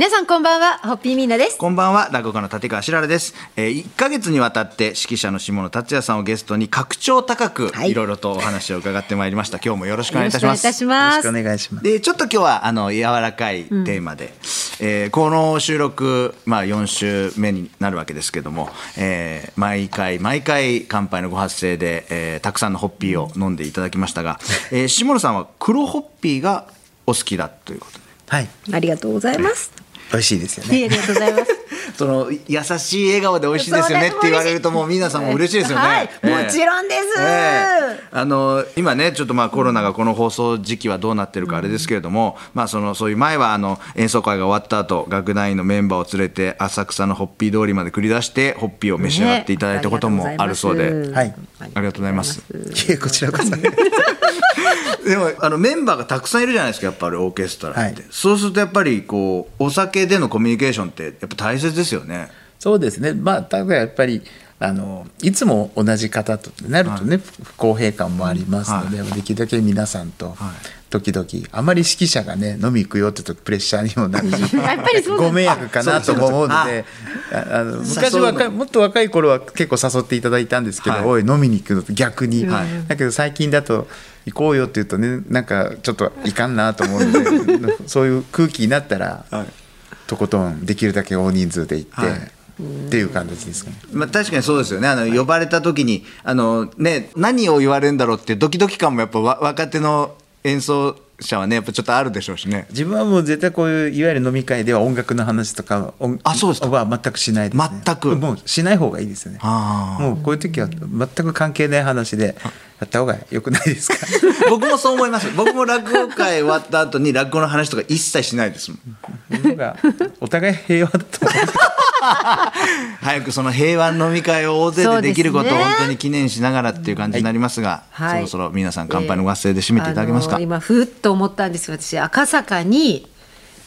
皆さんこんばんは、ホッピーミーナです。こんばんは、落語家の立川しららです。えー、1ヶ月にわたって指揮者の下野達也さんをゲストに格調高くはいいろいろとお話を伺ってまいりました。今日もよろしくお願いいたします。よろしくお願いいたします。よろしくお願いします。でちょっと今日はあの柔らかいテーマで、えーこの収録、まあ、4週目になるわけですけども、えー毎回毎回乾杯のご発声で、えーたくさんのホッピーを飲んでいただきましたが、えー下野さんは黒ホッピーがお好きだということではい、ありがとうございます。美味しいですよね。ありがとうございます。その優しい笑顔で美味しいですよねって言われるともう皆さんも嬉しいですよね。はいええもちろんですええあの今ねちょっとまあコロナがこの放送時期はどうなってるかあれですけれども、まあそのそういう前はあの演奏会が終わった後楽団員のメンバーを連れて浅草のホッピー通りまで繰り出してホッピーを召し上がっていただいたこともあるそうで、ねはい。ありがとうございます。いえこちらこそ。でもあのメンバーがたくさんいるじゃないですかやっぱりオーケストラって、はい。そうするとやっぱりこうお酒でのコミュニケーションってやっぱ大切ですよね。そうですね。まあただやっぱりあのいつも同じ方となるとね、不公平感もありますので、できるだけ皆さんと。時々あまり指揮者がね飲み行くよってとプレッシャーにもなるし ご迷惑かなとも思うのでああの昔若いもっと若い頃は結構誘っていただいたんですけど、はい。おい飲みに行くのと逆に、はい。だけど最近だと行こうよって言うとねなんかちょっといかんなと思うので そういう空気になったら、はい。とことんできるだけ大人数で行って、はい。っていう感じですかね。まあ、確かにそうですよね。あの、呼ばれた時にあの、ね、何を言われるんだろうってドキドキ感もやっぱわ若手の演奏者はねやっぱちょっとあるでしょうしね。自分はもう絶対こういういわゆる飲み会では音楽の話とか音あそうですか。は全くしないです、ね、全く。もうしない方がいいですよね。もうこういう時は全く関係ない話でやった方がよくないですか？僕もそう思います。僕も落語会終わった後に落語の話とか一切しないですもん。お互い平和だと思う 早くその平和飲み会を大勢でできることを本当に記念しながらっていう感じになりますが、はいそろそろ皆さん乾杯の合声で締めていただけますか、あの今ふっと思ったんですよ私赤坂に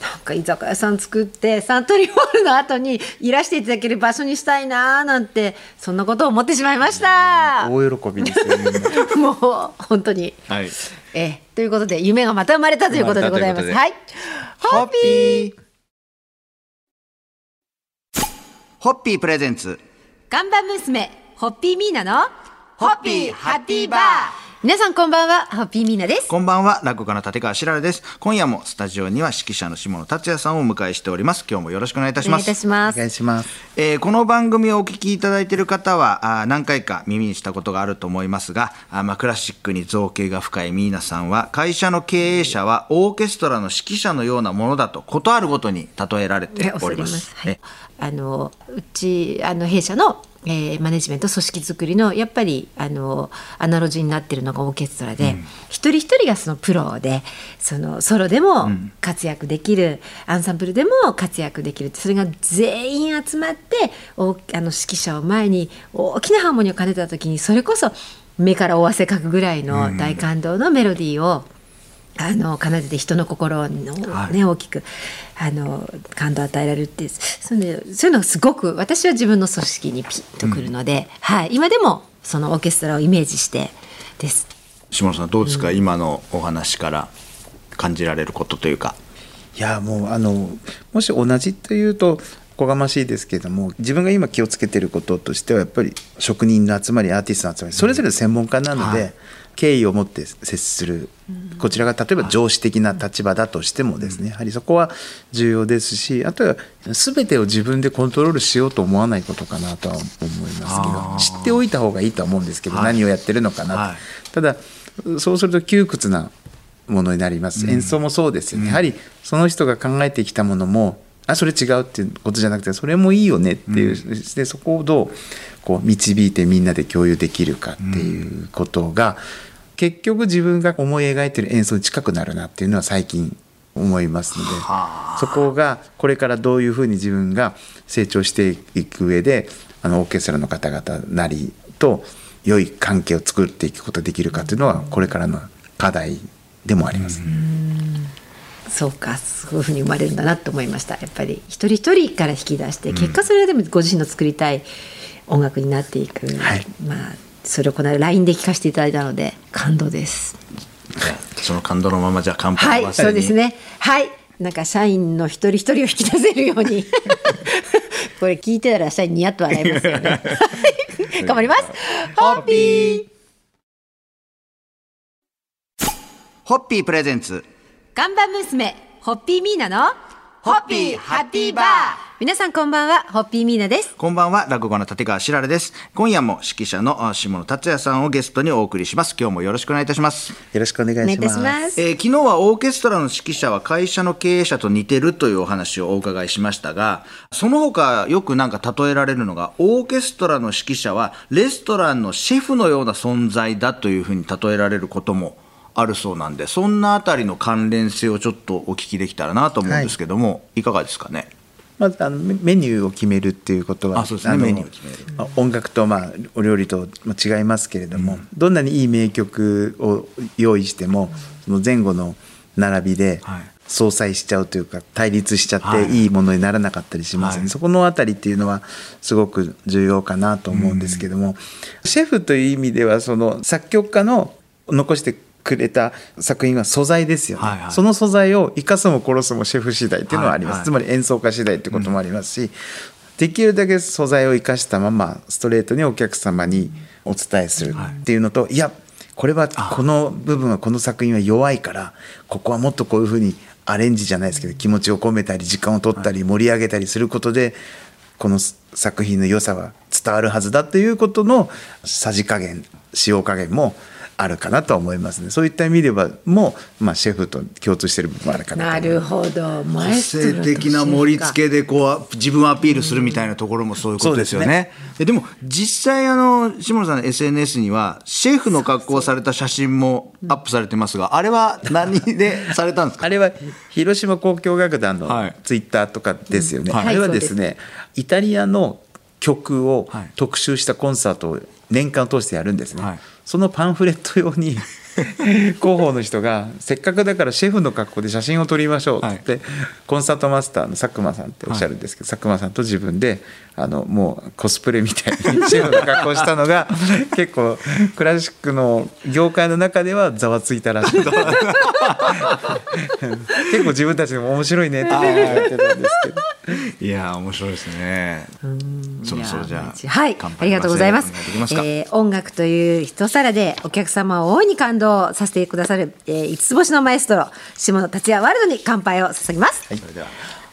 なんか居酒屋さん作ってサントリーホールの後にいらしていただける場所にしたいなーなんてそんなことを思ってしまいました。大喜びですよね今 もう本当に。はいええということで夢がまた生まれたということでございます。はい。ホッピーホッピープレゼンツ。看板娘ホッピーミーナのホッピーハッピーバー。皆さんこんばんはホッピーミーナです。こんばんは落語家の立川しららです。今夜もスタジオには指揮者の下野達也さんをお迎えしております。今日もよろしくお願いいたしお願いいますおたします。願いします。えーこの番組をお聞きいただいている方はあー何回か耳にしたことがあると思いますがあーまあ、クラシックに造形が深いミーナさんは会社の経営者はオーケストラの指揮者のようなものだとことあるごとに例えられております。はい。え、あのうちあの弊社の、えーマネジメント組織作りのやっぱりあのアナロジーになってるのがオーケストラで、一人一人がそのプロでそのソロでも活躍できる、アンサンブルでも活躍できるそれが全員集まっておあの指揮者を前に大きなハーモニーを兼ねた時にそれこそ目からお汗かくぐらいの大感動のメロディーを、あの奏でて人の心の、ね大きくあの感動を与えられるっていう。そういうのそういうのがすごく私は自分の組織にピッとくるので、はい、今でもそのオーケストラをイメージしてです。下野さんどうですか、今のお話から感じられることというか。いやもうあのもし同じというとおこがましいですけれども自分が今気をつけてることとしてはやっぱり職人の集まりアーティストの集まりそれぞれ専門家なので、はい敬意を持って接するこちらが例えば上司的な立場だとしてもですねやはりそこは重要ですしあとは全てを自分でコントロールしようと思わないことかなとは思いますけど知っておいた方がいいとは思うんですけど、はい。何をやってるのかなと、はい。ただそうすると窮屈なものになります、演奏もそうですよね、やはりその人が考えてきたものもあそれ違うっていうことじゃなくてそれもいいよねっていう、でそこをどうこう導いてみんなで共有できるかっていうことが、結局自分が思い描いてる演奏に近くなるなっていうのは最近思いますのではあ。そこがこれからどういうふうに自分が成長していく上であのオーケストラの方々なりと良い関係を作っていくことができるかというのはこれからの課題でもあります。そうかそういうふうに生まれるんだなと思いました。やっぱり一人一人から引き出して、結果それでもご自身の作りたい音楽になっていく、はい。まあそれをこの間 LINE で聞かせていただいたので感動です。その感動のままじゃあ乾杯はいそうですね。はい。なんか社員の一人一人を引き出せるように。これ聞いてたら社員ニヤッと笑いますよね。はい。頑張ります。ホッピー。ホッピープレゼンツ。看板娘。ホッピーミーナの。ホッピーハッピーバー皆さんこんばんはホッピーミーナです。こんばんは落語家の立川しららです。今夜も指揮者のあ下野達也さんをゲストにお送りします。今日もよろしくお願いいたします。よろしくお願いします。ます。えー昨日はオーケストラの指揮者は会社の経営者と似てるというお話をお伺いしましたがその他よくなんか例えられるのがオーケストラの指揮者はレストランのシェフのような存在だというふうに例えられることもあるそうなんでそんなあたりの関連性をちょっとお聞きできたらなと思うんですけども、い、かがですかね？まずあのメメニューを決めるっていうことはあそうですね。のメニューを決める。まあ音楽とまあお料理とまあ違いますけれども、どんなにいい名曲を用意してもその前後の並びではい。相殺しちゃうというか対立しちゃっはい。ていいものにならなかったりしますね、はい。そこのあたりっていうのはすごく重要かなと思うんですけども、シェフという意味ではその作曲家の残してくれた作品は素材ですよね、はいはい。その素材を生かすも殺すもシェフ次第っていうのはあります、はいはい。つまり演奏家次第ってこともありますし、できるだけ素材を生かしたままストレートにお客様にお伝えするっていうのと、い、やこれはこの部分はこの作品は弱いからここはもっとこういうふうにアレンジじゃないですけど気持ちを込めたり時間を取ったり盛り上げたりすることでこの作品の良さは伝わるはずだということのさじ加減使用加減もあるかなとは思いますね。そういった意味ではもう、まあ、シェフと共通している部分もあるかなとな思います。るほど。マ個エストロと性的な盛り付けでこう自分をアピールするみたいなところもそういうことですよね。ででも実際あの下野さんの SNS にはシェフの格好をされた写真もアップされてますが、あれは何でされたんですか？あれは広島交響楽団のはい。ツイッターとかですよね。うん。はい。あれはですね、イタリアの曲をはい。特集したコンサートを年間を通してやるんですね。はいそのパンフレット用に 広報の人がせっかくだからシェフの格好で写真を撮りましょうってって、コンサートマスターの佐久間さんっておっしゃるんですけど、佐久間さんと自分であのもうコスプレみたいにシェフの格好をしたのが 結構クラシックの業界の中ではざわついたらしい。結構自分たちでも面白いねって言ってたんですけど。いやー面白いですね。そろそろじゃあはいありがとうございます。えー音楽という一皿でお客様を大いに感動させてくださる、えー、五つ星のマエストロ下野達也ワールドに乾杯を捧げます、それでは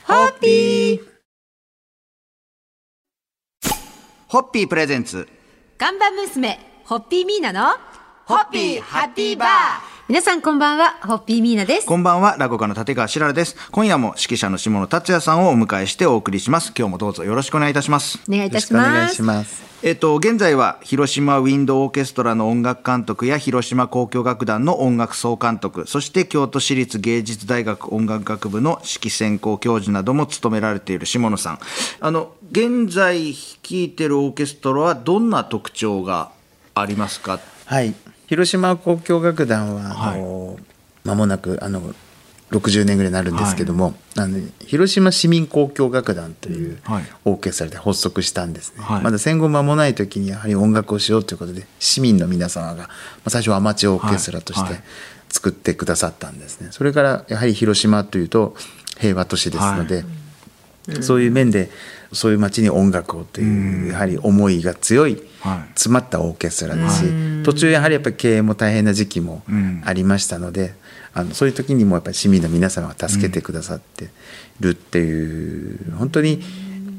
ホッピー。ホッピープレゼンツ。看板娘ホッピーミーナのホッピーハッピーバー皆さんこんばんはホッピーミーナですこんばんは落語家の立川しららです。今夜も指揮者の下野達也さんをお迎えしてお送りします。今日もどうぞよろしくお願いいたします。お願いいたよろしくお願いしますします。えっと、現在は広島ウィンドオーケストラの音楽監督や広島交響楽団の音楽総監督そして京都市立芸術大学音楽学部の指揮専攻教授なども務められている下野さんあの現在率いてるオーケストラはどんな特徴がありますか？はい、広島交響楽団ははい。あの、間もなくあの60年ぐらいになるんですけども、あの広島市民交響楽団というはい。オーケストラで発足したんですね、はい。まだ戦後間もない時にやはり音楽をしようということで市民の皆様が、まあ、最初はアマチュアオーケストラとしてはい。はい作ってくださったんですね。それからやはり広島というと平和都市ですので、そういう面でそういう街に音楽をというやはり思いが強いはい。詰まったオーケストラですし途中やはりやっぱり経営も大変な時期もありましたので、あのそういう時にもやっぱり市民の皆様が助けてくださってるっていう本当に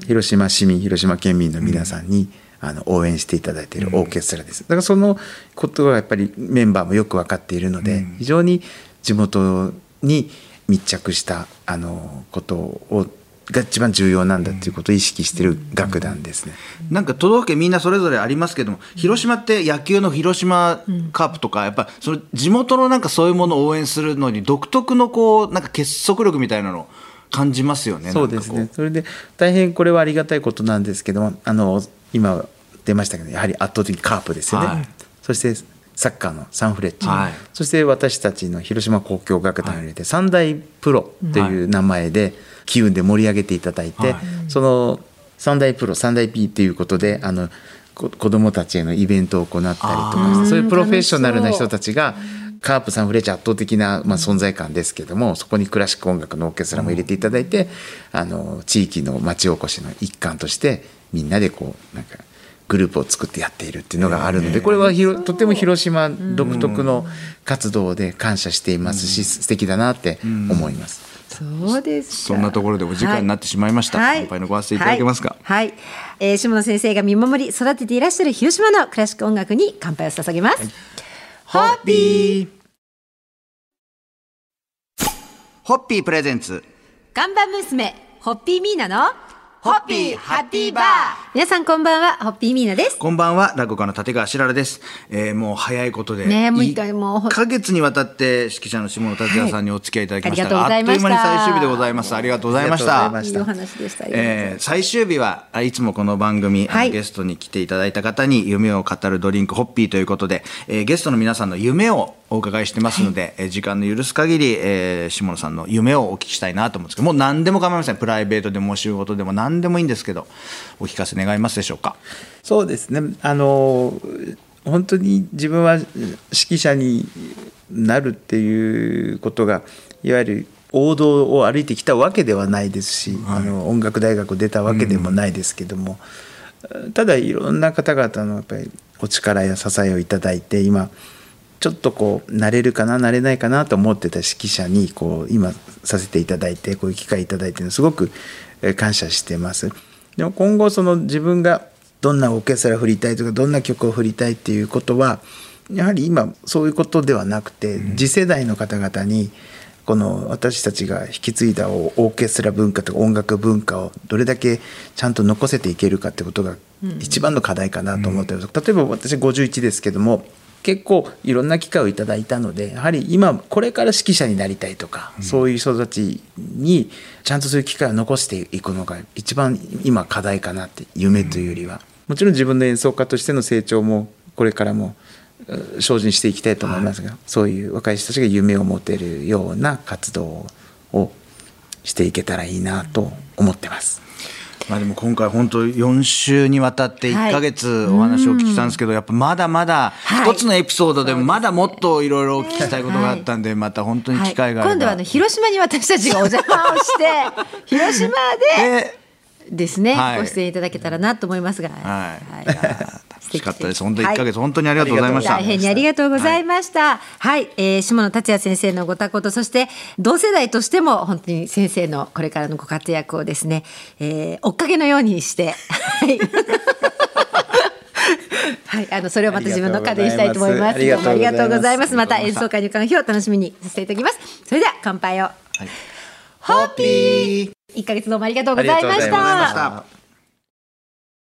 広島市民広島県民の皆さんに、あの応援していただいているオーケストラです。だからそのことがやっぱりメンバーもよく分かっているので、非常に地元に密着したあのことをが一番重要なんだっていうことを意識している楽団ですね。なんか都道府県みんなそれぞれありますけども広島って野球の広島カープとかやっぱその地元のなんかそういうものを応援するのに独特のこうなんか結束力みたいなのを感じますよね。そうですね。それで大変これはありがたいことなんですけどもあの今出ましたけどやはり圧倒的にカープですよね、はい。そしてサッカーのサンフレッチェ、はい。そして私たちの広島交響楽団を入れて、三大プロという名前で機運で盛り上げていただいて、はい。その三大プロ三大 P っていうことであのこ子どもたちへのイベントを行ったりとかそういうプロフェッショナルな人たちがカープさんフレッチ圧倒的な、まあ、存在感ですけどもそこにクラシック音楽のオーケストラも入れていただいて、あの地域の町おこしの一環としてみんなでこうなんかグループを作ってやっているっていうのがあるのでこれはひろとても広島独特の活動で感謝していますし素敵だなって思います。そうですそんなところでお時間になってしまいました。乾杯のご発声いただけますか？はい、はい。えー下野先生が見守り育てていらっしゃる広島のクラシック音楽に乾杯を捧げます、ホッピー。ホッピープレゼンツ。看板娘ホッピーミーナのホッピーハッピーバー。皆さんこんばんはホッピーミーナです。こんばんは落語家の立川しららです、えー、もう早いことでねえもう一回もう1ヶ月にわたって指揮者の下野達也さんにお付き合いいただきましたが、はいありがとうございました。あっという間に最終日でございます。ありがとうございました。ありがとうございましたいいお話でした、えー最終日はいつもこの番組、あのはい。ゲストに来ていただいた方に夢を語るドリンクホッピーということで、えーゲストの皆さんの夢をお伺いしてますので、えー時間の許す限り、えー下野さんの夢をお聞きしたいなと思うんですけどもう何でも構いません。プライベートでもお仕事でも何でもいいんですけどお聞かせ願いますでしょうか？そうですね。あの本当に自分は指揮者になるっていうことがいわゆる王道を歩いてきたわけではないですし、あの音楽大学を出たわけでもないですけども、ただいろんな方々のやっぱりお力や支えをいただいて今ちょっとこう慣れるかな慣れないかなと思ってた指揮者にこう今させていただいてこういう機会いただいてるのすごくえー感謝してます。でも今後その自分がどんなオーケストラ振りたいとかどんな曲を振りたいっていうことはやはり今そういうことではなくて、次世代の方々にこの私たちが引き継いだオーケストラ文化とか音楽文化をどれだけちゃんと残せていけるかってことが一番の課題かなと思ってます、例えば私51ですけども結構いろんな機会をいただいたのでやはり今これから指揮者になりたいとか、そういう人たちにちゃんとそういう機会を残していくのが一番今課題かなって夢というよりは、もちろん自分の演奏家としての成長もこれからもう精進していきたいと思いますが、そういう若い人たちが夢を持てるような活動をしていけたらいいなと思ってます。まあでも今回本当4週にわたって1ヶ月お話をお聞きしたんですけど、やっぱまだまだはい。一つのエピソードでもまだもっといろいろお聞きしたいことがあったんで、また本当に機会があれば、今度はあの広島に私たちがお邪魔をして 広島ででですね、はい。ご出演いただけたらなと思いますが、はい。はい楽しかったです本当1ヶ月、本当にありがとうございました大変にありがとうございました。はい、えー下野達也先生のご多幸と、そして同世代としても本当に先生のこれからのご活躍をですね、えー追っかけのようにして、はい。はい、あのそれをまた自分の課題にしたいと思います。ありがとうございますどうもありがとうございます。また演奏会に伺う日を楽しみにさせていただきます。それでは乾杯を。ホッピー。一ヶ月どうもありがとうございました。